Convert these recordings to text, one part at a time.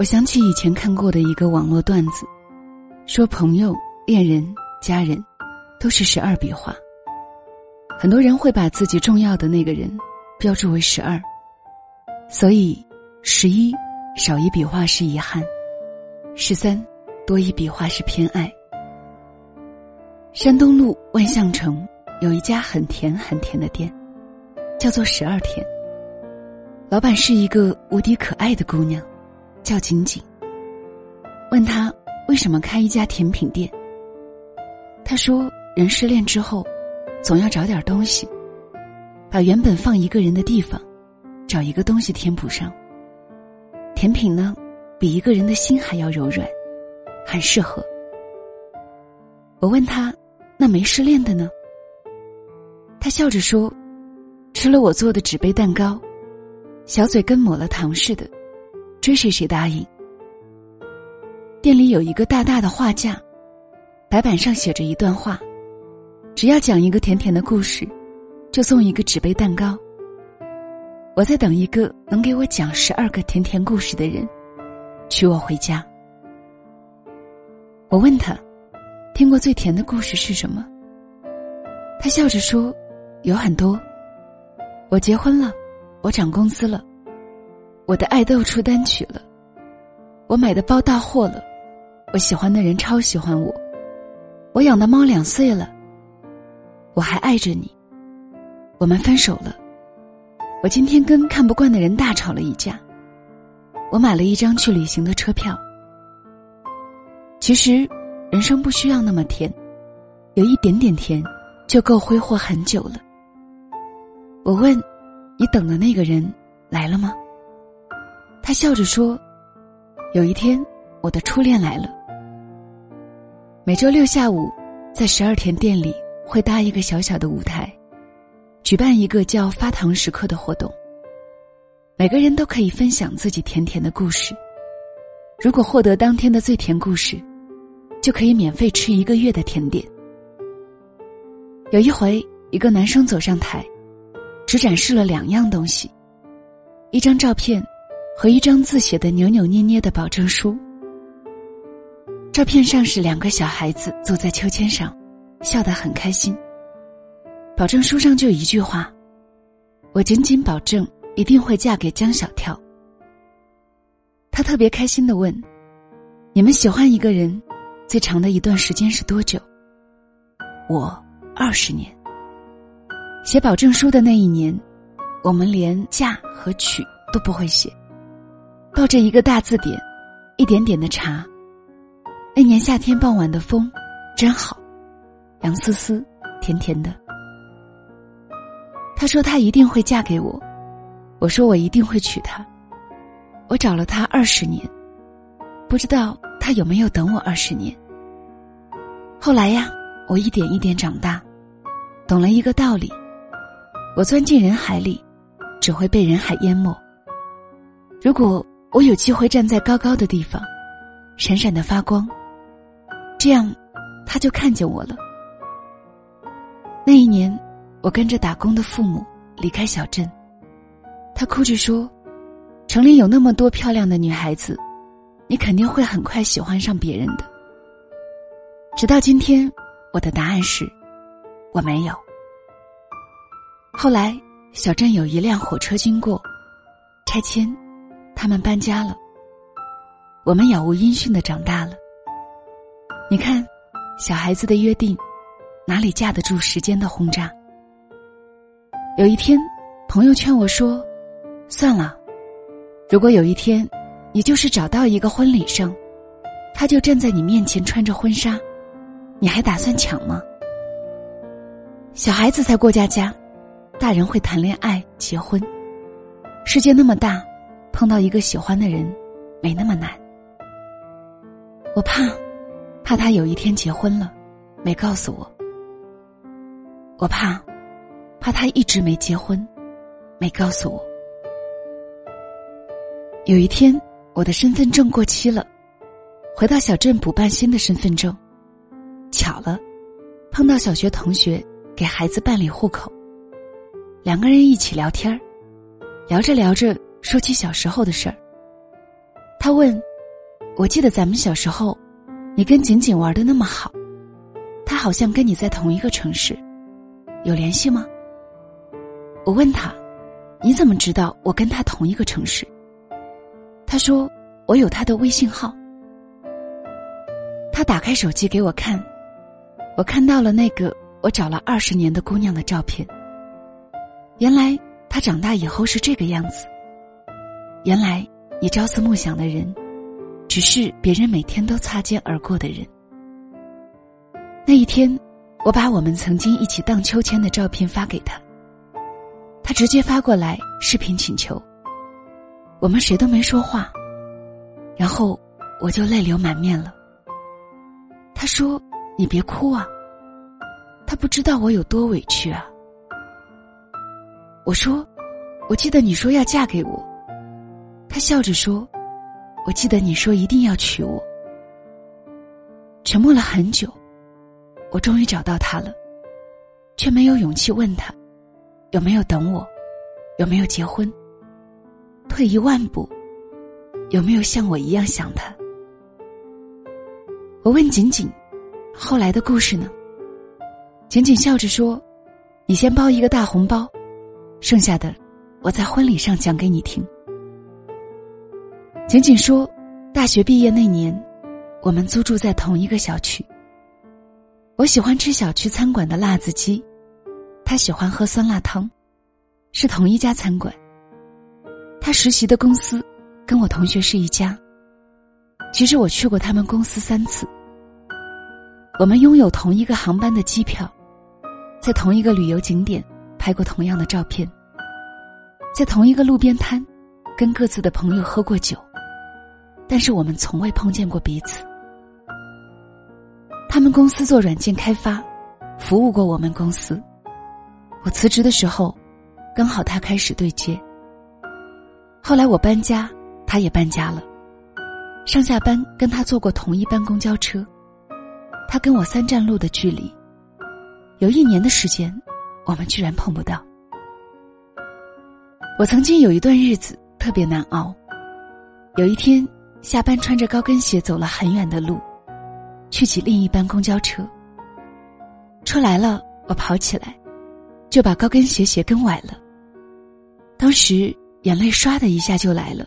我想起以前看过的一个网络段子，说朋友、恋人、家人，都是十二笔画。很多人会把自己重要的那个人标注为十二，所以十一少一笔画是遗憾，十三多一笔画是偏爱。山东路万象城有一家很甜很甜的店，叫做十二甜。老板是一个无敌可爱的姑娘，叫景景。问他为什么开一家甜品店，他说：人失恋之后，总要找点东西，把原本放一个人的地方，找一个东西填补上。甜品呢，比一个人的心还要柔软，很适合。我问他：“那没失恋的呢？”他笑着说：“吃了我做的纸杯蛋糕。”小嘴跟抹了糖似的，追谁谁答应。店里有一个大大的画架，白板上写着一段话：只要讲一个甜甜的故事，就送一个纸杯蛋糕。我在等一个能给我讲十二个甜甜故事的人，娶我回家。我问他，听过最甜的故事是什么？他笑着说，有很多。我结婚了。我涨工资了，我的爱豆出单曲了，我买的包到货了，我喜欢的人超喜欢我，我养的猫两岁了，我还爱着你，我们分手了，我今天跟看不惯的人大吵了一架，我买了一张去旅行的车票。其实，人生不需要那么甜，有一点点甜，就够挥霍很久了。我问。你等的那个人来了吗？他笑着说：“有一天，我的初恋来了。每周六下午，在十二田店里会搭一个小小的舞台，举办一个叫‘发糖时刻’的活动。每个人都可以分享自己甜甜的故事。如果获得当天的最甜故事，就可以免费吃一个月的甜点。有一回，一个男生走上台。”只展示了两样东西，一张照片和一张字写的扭扭捏捏的保证书。照片上是两个小孩子坐在秋千上，笑得很开心。保证书上就一句话：“我仅仅保证一定会嫁给江小跳。”他特别开心的问：“你们喜欢一个人，最长的一段时间是多久？”我二十年。写保证书的那一年，我们连嫁和娶都不会写，抱着一个大字典，一点点的查。那年夏天傍晚的风，真好，凉丝丝，甜甜的。他说他一定会嫁给我，我说我一定会娶她。我找了他二十年，不知道他有没有等我二十年。后来呀，我一点一点长大，懂了一个道理。我钻进人海里，只会被人海淹没。如果我有机会站在高高的地方，闪闪的发光，这样他就看见我了。那一年，我跟着打工的父母离开小镇，他哭着说：“城里有那么多漂亮的女孩子，你肯定会很快喜欢上别人的。”直到今天，我的答案是：我没有。后来，小镇有一辆火车经过，拆迁，他们搬家了。我们杳无音讯的长大了。你看，小孩子的约定，哪里架得住时间的轰炸？有一天，朋友劝我说：“算了，如果有一天，你就是找到一个婚礼上，他就站在你面前穿着婚纱，你还打算抢吗？”小孩子才过家家。大人会谈恋爱、结婚，世界那么大，碰到一个喜欢的人，没那么难。我怕，怕他有一天结婚了，没告诉我。我怕，怕他一直没结婚，没告诉我。有一天，我的身份证过期了，回到小镇补办新的身份证，巧了，碰到小学同学给孩子办理户口。两个人一起聊天聊着聊着说起小时候的事儿。他问：“我记得咱们小时候，你跟景景玩的那么好，他好像跟你在同一个城市，有联系吗？我问他，你怎么知道我跟他同一个城市？他说我有他的微信号。他打开手机给我看，我看到了那个我找了二十年的姑娘的照片。原来她长大以后是这个样子。原来你朝思暮想的人，只是别人每天都擦肩而过的人。那一天，我把我们曾经一起荡秋千的照片发给他，他直接发过来视频请求。我们谁都没说话，然后我就泪流满面了。他说：“你别哭啊。”他不知道我有多委屈啊。我说：“我记得你说要嫁给我。”他笑着说：“我记得你说一定要娶我。”沉默了很久，我终于找到他了，却没有勇气问他有没有等我，有没有结婚。退一万步，有没有像我一样想他？我问仅仅，后来的故事呢？仅仅笑着说：“你先包一个大红包，剩下的我在婚礼上讲给你听。”仅仅说：“大学毕业那年，我们租住在同一个小区。我喜欢吃小区餐馆的辣子鸡，他喜欢喝酸辣汤，是同一家餐馆。他实习的公司跟我同学是一家。”其实我去过他们公司三次。我们拥有同一个航班的机票，在同一个旅游景点拍过同样的照片，在同一个路边摊跟各自的朋友喝过酒，但是我们从未碰见过彼此。他们公司做软件开发，服务过我们公司。我辞职的时候，刚好他开始对接。后来我搬家，他也搬家了。上下班跟他坐过同一班公交车，他跟我三站路的距离，有一年的时间，我们居然碰不到。我曾经有一段日子特别难熬，有一天下班穿着高跟鞋走了很远的路，去挤另一班公交车。车来了，我跑起来，就把高跟鞋鞋跟崴了。当时眼泪唰的一下就来了。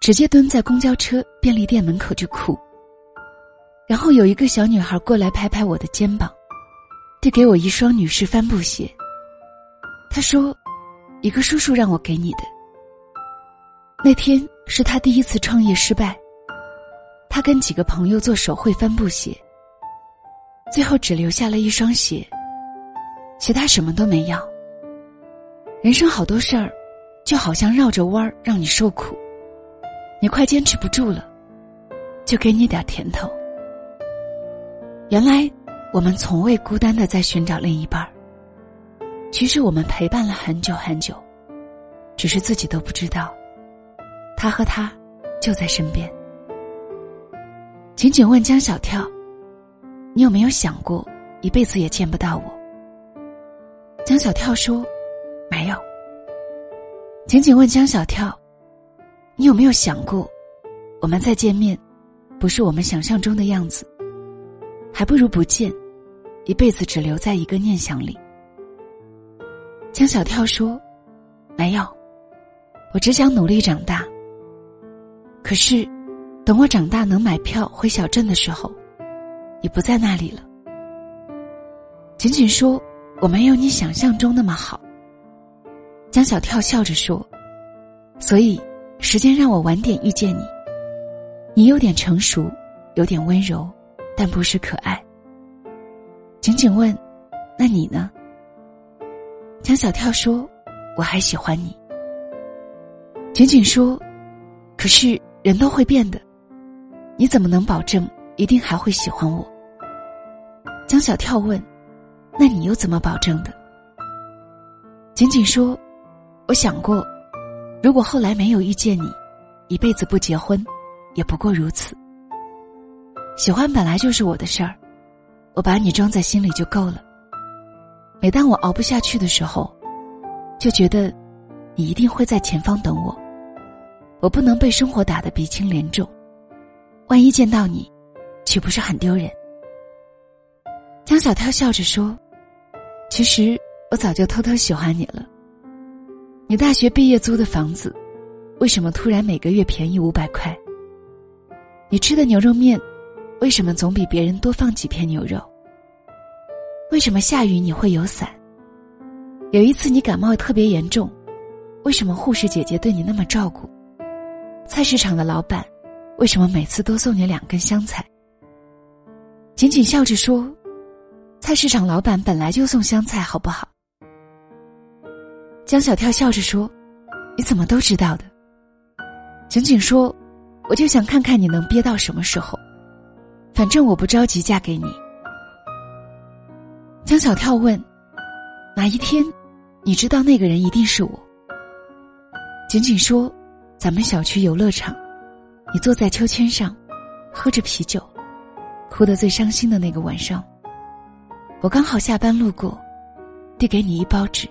直接蹲在公交车便利店门口就哭。然后有一个小女孩过来拍拍我的肩膀，递给我一双女士帆布鞋。她说：“一个叔叔让我给你的。”那天是他第一次创业失败，他跟几个朋友做手绘帆布鞋，最后只留下了一双鞋，其他什么都没要。人生好多事儿，就好像绕着弯儿让你受苦。你快坚持不住了，就给你点甜头。原来我们从未孤单的在寻找另一半儿，其实我们陪伴了很久很久，只是自己都不知道，他和他就在身边。仅仅问江小跳：“你有没有想过一辈子也见不到我？”江小跳说：“没有。”仅仅问江小跳。你有没有想过，我们再见面，不是我们想象中的样子，还不如不见，一辈子只留在一个念想里。江小跳说：“没有，我只想努力长大。可是，等我长大能买票回小镇的时候，你不在那里了。”仅仅说：“我没有你想象中那么好。”江小跳笑着说：“所以。”时间让我晚点遇见你，你有点成熟，有点温柔，但不是可爱。仅仅问：“那你呢？”江小跳说：“我还喜欢你。”仅仅说：“可是人都会变的，你怎么能保证一定还会喜欢我？”江小跳问：“那你又怎么保证的？”仅仅说：“我想过。”如果后来没有遇见你，一辈子不结婚，也不过如此。喜欢本来就是我的事儿，我把你装在心里就够了。每当我熬不下去的时候，就觉得你一定会在前方等我。我不能被生活打得鼻青脸肿，万一见到你，岂不是很丢人？”江小跳笑着说：“其实我早就偷偷喜欢你了。你大学毕业租的房子，为什么突然每个月便宜五百块？你吃的牛肉面，为什么总比别人多放几片牛肉？为什么下雨你会有伞？有一次你感冒特别严重，为什么护士姐姐对你那么照顾？菜市场的老板，为什么每次都送你两根香菜？”仅仅笑着说。菜市场老板本来就送香菜，好不好？江小跳笑着说：“你怎么都知道的？”仅仅说：“我就想看看你能憋到什么时候，反正我不着急嫁给你。”江小跳问：“哪一天，你知道那个人一定是我？”仅仅说：“咱们小区游乐场，你坐在秋千上，喝着啤酒，哭得最伤心的那个晚上。”我刚好下班路过，递给你一包纸。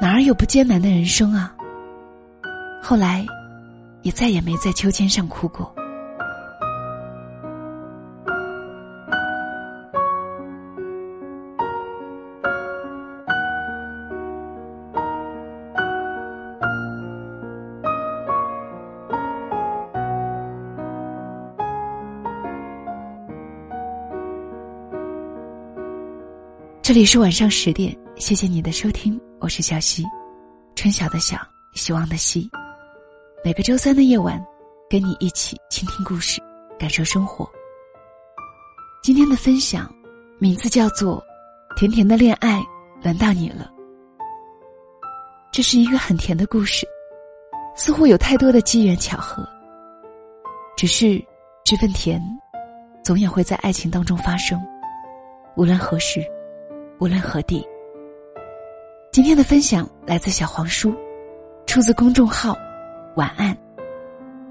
哪儿有不艰难的人生啊？后来，也再也没在秋千上哭过。这里是晚上十点，谢谢你的收听，我是小溪，春晓的晓，希望的希。每个周三的夜晚，跟你一起倾听故事，感受生活。今天的分享名字叫做《甜甜的恋爱轮到你了》。这是一个很甜的故事，似乎有太多的机缘巧合。只是这份甜，总也会在爱情当中发生，无论何时。无论何地。今天的分享来自小黄书，出自公众号“晚安”。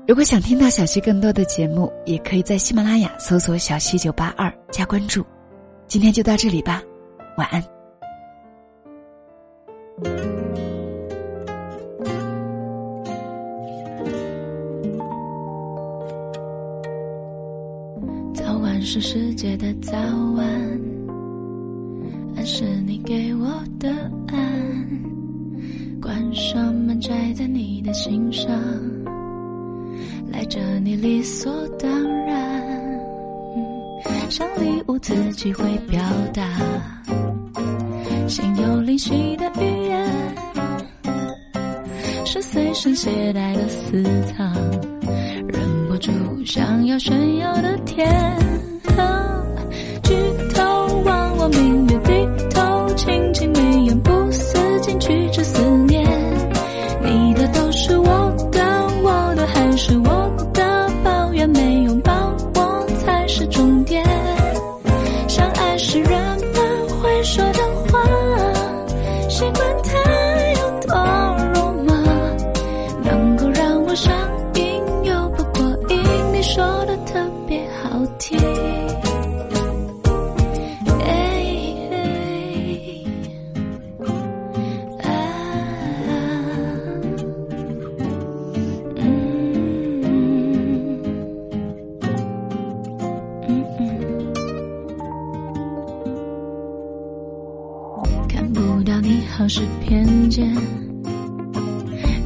如果想听到小溪更多的节目，也可以在喜马拉雅搜索“小溪九八二”加关注。今天就到这里吧，晚安。早晚是世界的早晚。是你给我的爱，关上门摘在你的心上，赖着你理所当然，像礼物自己会表达，心有灵犀的语言，是随身携带的私藏，忍不住想要炫耀的甜。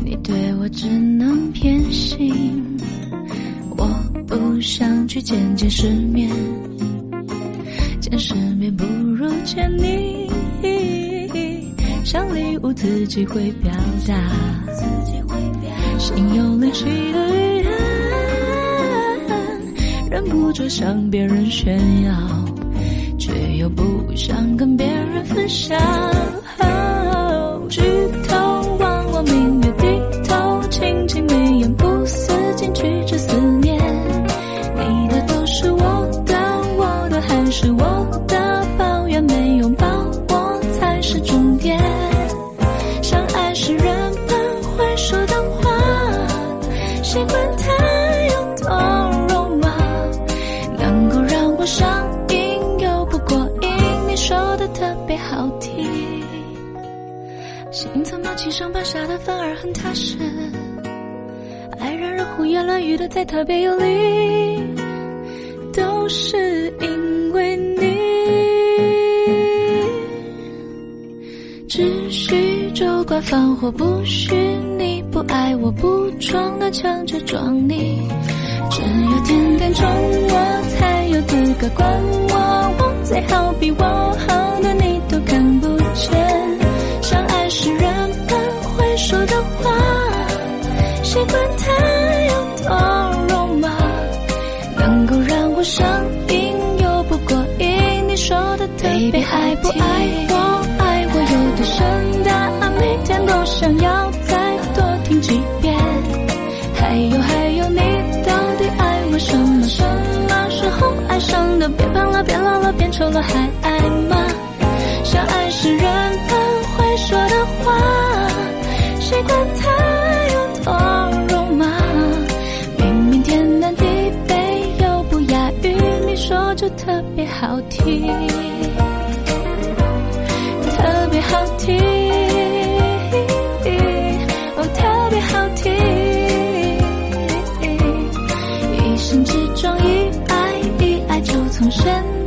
你对我只能偏心。我不想去见见世面，见世面不如见你。像礼物自己会表达，心有灵犀的语言，忍不住向别人炫耀，却又不想跟别人分享。话，习惯它有多肉麻，能够让我上瘾又不过瘾。你说的特别好听。心怎么七上八下的，反而很踏实。爱让人胡言乱语的再特别有力，都是因为你。只需州官放火，不许我，不装的强制装你。只有天天宠我，才有资格管我。我最好比我好的你都看不见。相爱是人们会说的话，习惯它有多肉麻，能够让我上瘾又不过瘾。你说的特别爱不爱我，爱我有多深大，每天都想要。还有还有，你到底爱我什么？什么时候爱上的？变胖了，变老了，变丑了，还爱吗？相爱是人们会说的话，习惯它有多肉麻。明明天南地北又不亚于你说就特别好听，特别好听，情之中，一爱一爱就从深。